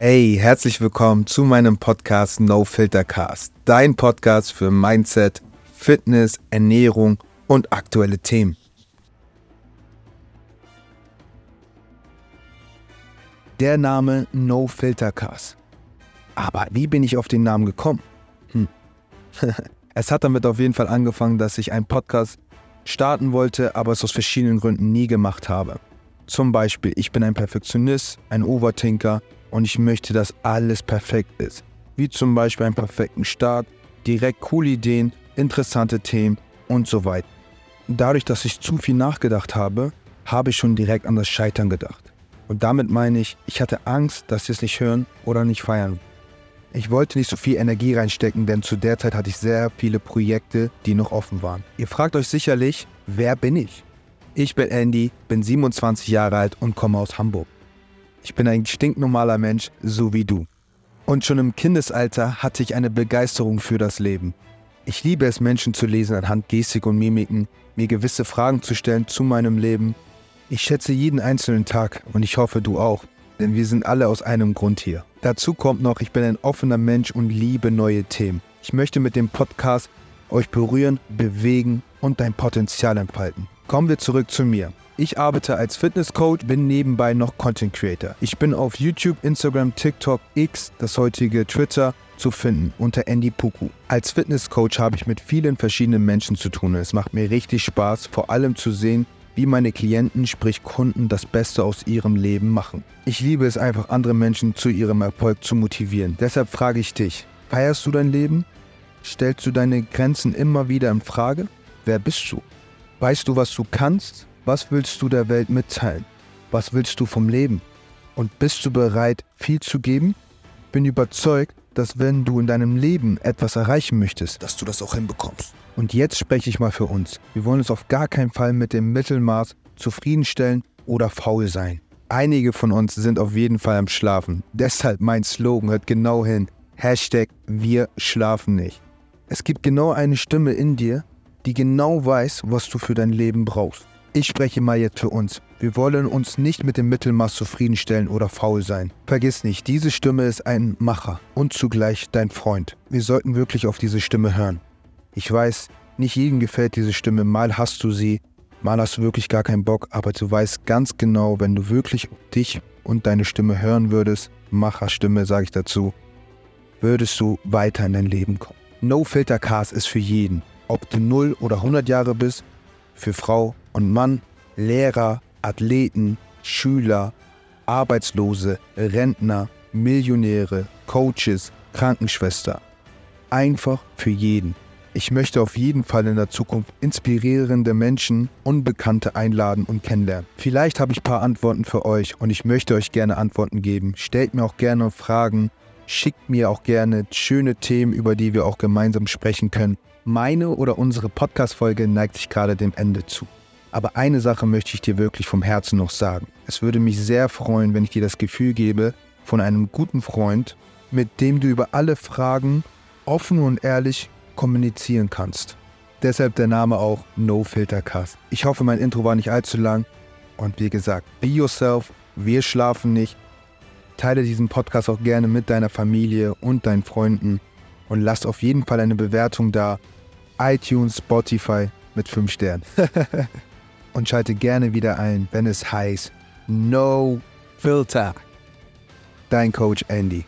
Hey, herzlich willkommen zu meinem Podcast No Filter Cast, dein Podcast für Mindset, Fitness, Ernährung und aktuelle Themen. Der Name No Filter Cast. Aber wie bin ich auf den Namen gekommen? Hm. es hat damit auf jeden Fall angefangen, dass ich einen Podcast starten wollte, aber es aus verschiedenen Gründen nie gemacht habe. Zum Beispiel, ich bin ein Perfektionist, ein Overthinker und ich möchte, dass alles perfekt ist. Wie zum Beispiel einen perfekten Start, direkt coole Ideen, interessante Themen und so weiter. Dadurch, dass ich zu viel nachgedacht habe, habe ich schon direkt an das Scheitern gedacht. Und damit meine ich, ich hatte Angst, dass sie es nicht hören oder nicht feiern. Ich wollte nicht so viel Energie reinstecken, denn zu der Zeit hatte ich sehr viele Projekte, die noch offen waren. Ihr fragt euch sicherlich, wer bin ich? Ich bin Andy, bin 27 Jahre alt und komme aus Hamburg. Ich bin ein stinknormaler Mensch, so wie du. Und schon im Kindesalter hatte ich eine Begeisterung für das Leben. Ich liebe es, Menschen zu lesen anhand Gestik und Mimiken, mir gewisse Fragen zu stellen zu meinem Leben. Ich schätze jeden einzelnen Tag und ich hoffe du auch, denn wir sind alle aus einem Grund hier. Dazu kommt noch, ich bin ein offener Mensch und liebe neue Themen. Ich möchte mit dem Podcast euch berühren, bewegen und dein Potenzial entfalten. Kommen wir zurück zu mir. Ich arbeite als Fitnesscoach, bin nebenbei noch Content Creator. Ich bin auf YouTube, Instagram, TikTok, X, das heutige Twitter, zu finden unter Andy Puku. Als Fitnesscoach habe ich mit vielen verschiedenen Menschen zu tun. Es macht mir richtig Spaß, vor allem zu sehen, wie meine Klienten, sprich Kunden, das Beste aus ihrem Leben machen. Ich liebe es einfach, andere Menschen zu ihrem Erfolg zu motivieren. Deshalb frage ich dich, feierst du dein Leben? Stellst du deine Grenzen immer wieder in Frage? Wer bist du? Weißt du, was du kannst? Was willst du der Welt mitteilen? Was willst du vom Leben? Und bist du bereit, viel zu geben? Bin überzeugt, dass wenn du in deinem Leben etwas erreichen möchtest, dass du das auch hinbekommst. Und jetzt spreche ich mal für uns. Wir wollen uns auf gar keinen Fall mit dem Mittelmaß zufriedenstellen oder faul sein. Einige von uns sind auf jeden Fall am Schlafen. Deshalb mein Slogan hört genau hin. Hashtag wir schlafen nicht. Es gibt genau eine Stimme in dir, die genau weiß, was du für dein Leben brauchst. Ich spreche mal jetzt für uns. Wir wollen uns nicht mit dem Mittelmaß zufriedenstellen oder faul sein. Vergiss nicht, diese Stimme ist ein Macher und zugleich dein Freund. Wir sollten wirklich auf diese Stimme hören. Ich weiß, nicht jedem gefällt diese Stimme. Mal hast du sie, mal hast du wirklich gar keinen Bock, aber du weißt ganz genau, wenn du wirklich dich und deine Stimme hören würdest, Macherstimme sage ich dazu, würdest du weiter in dein Leben kommen. No Filter Cast ist für jeden. Ob du 0 oder 100 Jahre bist, für Frau und Mann, Lehrer, Athleten, Schüler, Arbeitslose, Rentner, Millionäre, Coaches, Krankenschwester. Einfach für jeden. Ich möchte auf jeden Fall in der Zukunft inspirierende Menschen, Unbekannte einladen und kennenlernen. Vielleicht habe ich ein paar Antworten für euch und ich möchte euch gerne Antworten geben. Stellt mir auch gerne Fragen, schickt mir auch gerne schöne Themen, über die wir auch gemeinsam sprechen können. Meine oder unsere Podcast-Folge neigt sich gerade dem Ende zu. Aber eine Sache möchte ich dir wirklich vom Herzen noch sagen. Es würde mich sehr freuen, wenn ich dir das Gefühl gebe, von einem guten Freund, mit dem du über alle Fragen offen und ehrlich kommunizieren kannst. Deshalb der Name auch No Filter Cast. Ich hoffe, mein Intro war nicht allzu lang. Und wie gesagt, be yourself, wir schlafen nicht. Teile diesen Podcast auch gerne mit deiner Familie und deinen Freunden und lass auf jeden Fall eine Bewertung da iTunes, Spotify mit 5 Sternen. Und schalte gerne wieder ein, wenn es heißt No Filter. Dein Coach Andy.